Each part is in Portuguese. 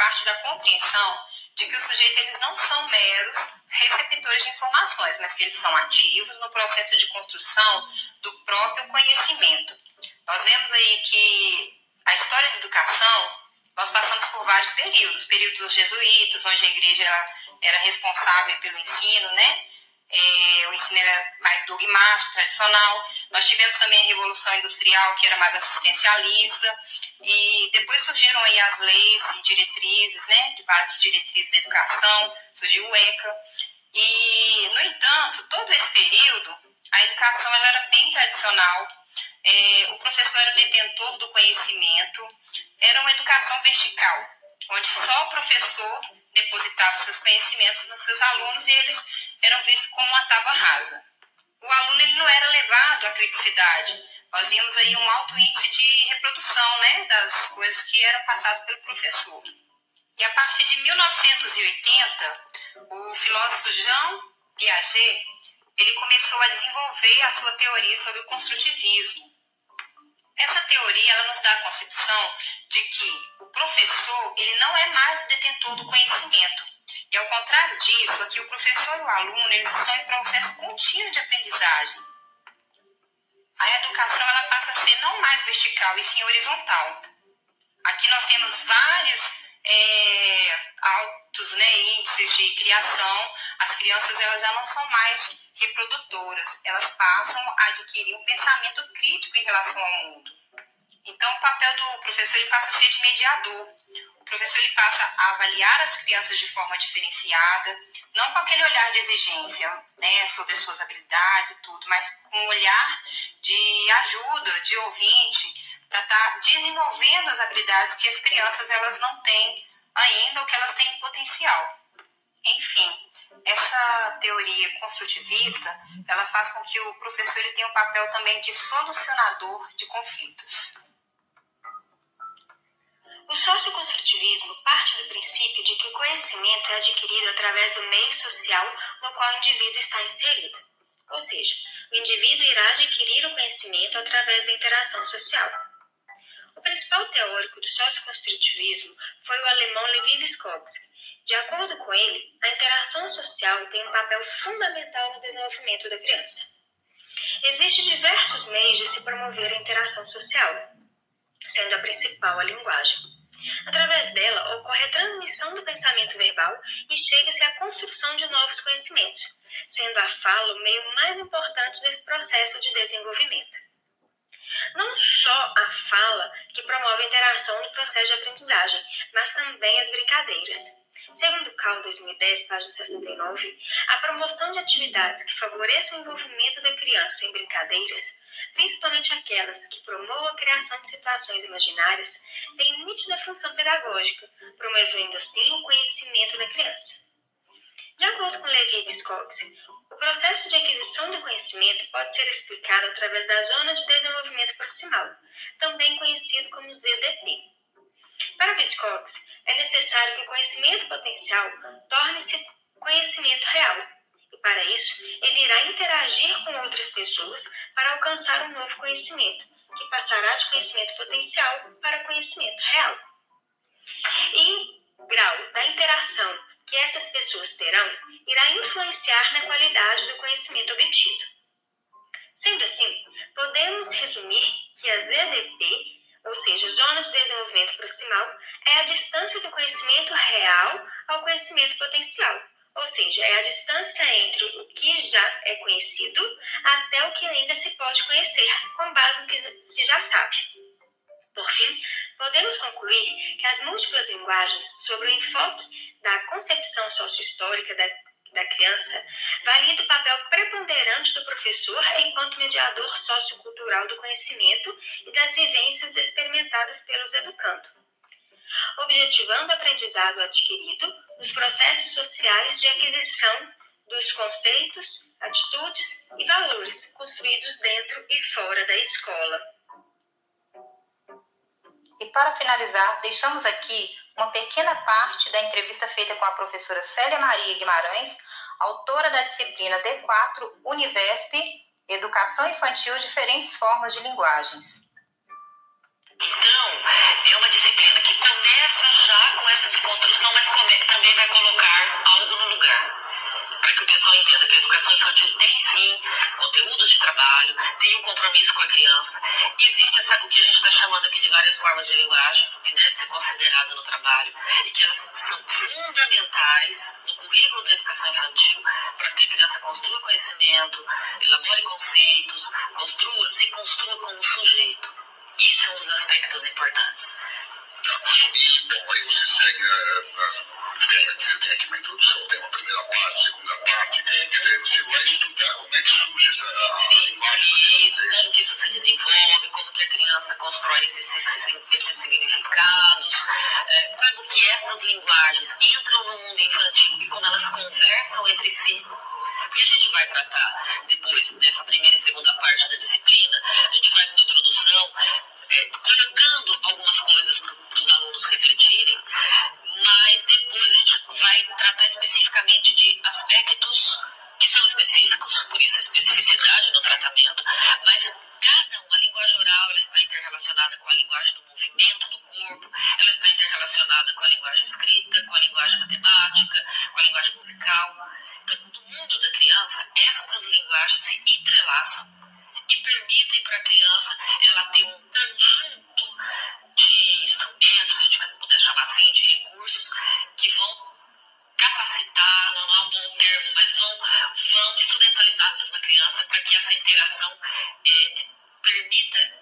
parte da compreensão de que os sujeitos eles não são meros receptores de informações, mas que eles são ativos no processo de construção do próprio conhecimento. Nós vemos aí que a história da educação, nós passamos por vários períodos, períodos dos jesuítas, onde a igreja era responsável pelo ensino, né? É, o ensino era mais dogmático, tradicional. Nós tivemos também a Revolução Industrial, que era mais assistencialista, e depois surgiram aí as leis e diretrizes, né, de base de diretrizes de educação, surgiu o ECA. E, no entanto, todo esse período, a educação ela era bem tradicional, é, o professor era o detentor do conhecimento, era uma educação vertical, onde só o professor depositava seus conhecimentos nos seus alunos e eles eram vistos como uma tábua rasa. O aluno ele não era levado à criticidade. Nós vimos aí um alto índice de reprodução né, das coisas que eram passadas pelo professor. E a partir de 1980, o filósofo Jean Piaget ele começou a desenvolver a sua teoria sobre o construtivismo. Essa teoria ela nos dá a concepção de que o professor ele não é mais o detentor do conhecimento. E ao contrário disso, aqui o professor e o aluno eles estão em processo contínuo de aprendizagem. A educação ela passa a ser não mais vertical e sim horizontal. Aqui nós temos vários é, altos né, índices de criação. As crianças elas já não são mais reprodutoras, elas passam a adquirir um pensamento crítico em relação ao mundo. Então, o papel do professor ele passa a ser de mediador. O professor ele passa a avaliar as crianças de forma diferenciada, não com aquele olhar de exigência né, sobre as suas habilidades e tudo, mas com um olhar de ajuda, de ouvinte, para estar tá desenvolvendo as habilidades que as crianças elas não têm ainda ou que elas têm potencial. Enfim, essa teoria construtivista, ela faz com que o professor ele tenha um papel também de solucionador de conflitos. O socioconstrutivismo parte do princípio de que o conhecimento é adquirido através do meio social no qual o indivíduo está inserido. Ou seja, o indivíduo irá adquirir o conhecimento através da interação social. O principal teórico do socioconstrutivismo foi o alemão Levi Vygotsky, de acordo com ele, a interação social tem um papel fundamental no desenvolvimento da criança. Existem diversos meios de se promover a interação social, sendo a principal a linguagem. Através dela, ocorre a transmissão do pensamento verbal e chega-se à construção de novos conhecimentos, sendo a fala o meio mais importante desse processo de desenvolvimento. Não só a fala que promove a interação no processo de aprendizagem, mas também as brincadeiras. Segundo CAL 2010, página 69, a promoção de atividades que favoreçam o envolvimento da criança em brincadeiras, principalmente aquelas que promovam a criação de situações imaginárias, tem nítida função pedagógica, promovendo assim o conhecimento da criança. De acordo com Levi Vygotsky, o processo de aquisição do conhecimento pode ser explicado através da zona de desenvolvimento proximal, também conhecido como ZDP. Para Vygotsky, é necessário que o conhecimento potencial torne-se conhecimento real. E para isso, ele irá interagir com outras pessoas para alcançar um novo conhecimento, que passará de conhecimento potencial para conhecimento real. E o grau da interação que essas pessoas terão irá influenciar na qualidade do conhecimento obtido. Sendo assim, podemos resumir que a ZDP ou seja, zona de desenvolvimento proximal, é a distância do conhecimento real ao conhecimento potencial, ou seja, é a distância entre o que já é conhecido até o que ainda se pode conhecer, com base no que se já sabe. Por fim, podemos concluir que as múltiplas linguagens sobre o enfoque da concepção sociohistórica da da criança, valida o papel preponderante do professor enquanto mediador sociocultural do conhecimento e das vivências experimentadas pelos educandos, objetivando o aprendizado adquirido nos processos sociais de aquisição dos conceitos, atitudes e valores construídos dentro e fora da escola. E para finalizar, deixamos aqui uma pequena parte da entrevista feita com a professora Célia Maria Guimarães, autora da disciplina D4 Univesp Educação Infantil Diferentes Formas de Linguagens. Então, é uma disciplina que começa já com essa desconstrução, mas também vai colocar algo no lugar. Para que o pessoal entenda que a educação infantil tem sim conteúdos de trabalho, tem um compromisso com a criança. Existe essa, o que a gente está chamando aqui de várias formas de linguagem, que deve ser considerado no trabalho, e que elas são fundamentais no currículo da educação infantil para que a criança construa conhecimento, elabore conceitos, construa, se construa como sujeito. Isso é um dos aspectos importantes. Tá. E, bom, aí você segue né, a, a dela, que você tem aqui uma introdução, tem uma primeira parte, segunda parte, e daí você vai estudar como é que surge essa Sim, linguagem. Isso, como que isso se desenvolve, como que a criança constrói esses, esses, esses significados, é, como que essas linguagens entram no mundo infantil e como elas conversam entre si. Porque a gente vai tratar depois, nessa primeira e segunda parte da disciplina, a gente faz uma introdução, é, essa interação é, permita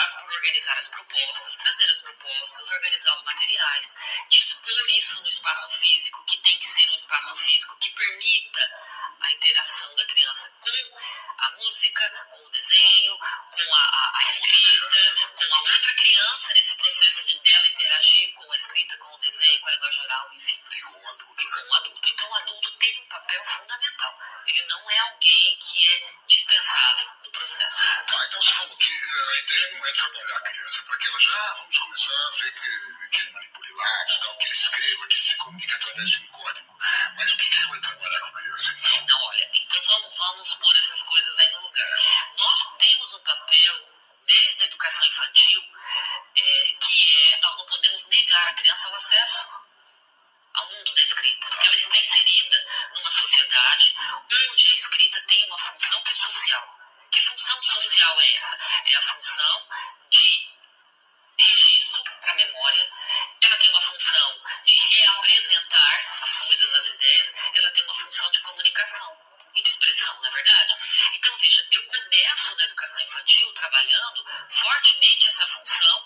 responsável por organizar as propostas, trazer as propostas, organizar os materiais, dispor isso no espaço físico, que tem que ser um espaço físico que permita a interação da criança com a música, com o desenho, com a, a, a escrita, com a outra criança nesse processo de um, each infantil trabalhando fortemente essa função